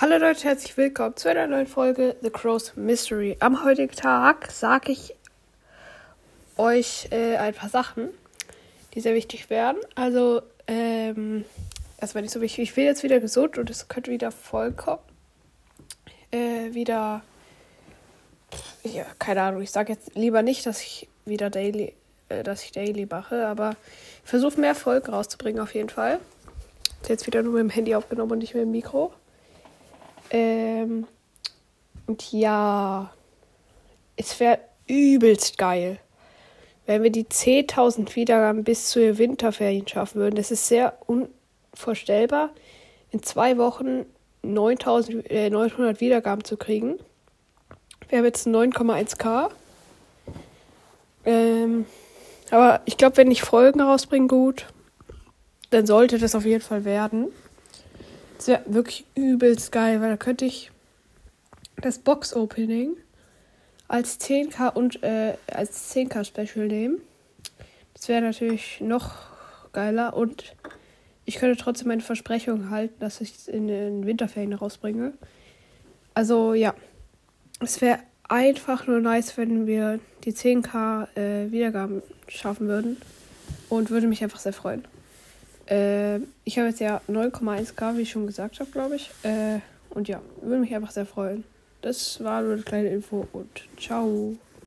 Hallo Leute, herzlich willkommen zu einer neuen Folge The Crow's Mystery. Am heutigen Tag sage ich euch äh, ein paar Sachen, die sehr wichtig werden. Also, ähm, erstmal nicht so wichtig. Ich bin jetzt wieder gesund und es könnte wieder vollkommen. Äh, wieder. Ja, keine Ahnung. Ich sage jetzt lieber nicht, dass ich wieder daily, äh, dass ich daily mache, aber ich versuche mehr Folgen rauszubringen auf jeden Fall. Jetzt wieder nur mit dem Handy aufgenommen und nicht mit dem Mikro. Ähm, und ja, es wäre übelst geil, wenn wir die 10.000 Wiedergaben bis zu den Winterferien schaffen würden. Das ist sehr unvorstellbar, in zwei Wochen 9.900 äh, Wiedergaben zu kriegen. Wir haben jetzt 9,1k. Ähm, aber ich glaube, wenn ich Folgen rausbringe, gut, dann sollte das auf jeden Fall werden. Das wäre wirklich übelst geil, weil da könnte ich das Box-Opening als 10k und äh, als 10k Special nehmen. Das wäre natürlich noch geiler und ich könnte trotzdem meine Versprechung halten, dass ich es in den Winterferien rausbringe. Also ja, es wäre einfach nur nice, wenn wir die 10k äh, Wiedergaben schaffen würden und würde mich einfach sehr freuen. Äh, ich habe jetzt ja 9,1k, wie ich schon gesagt habe, glaube ich. Äh, und ja, würde mich einfach sehr freuen. Das war nur eine kleine Info und ciao.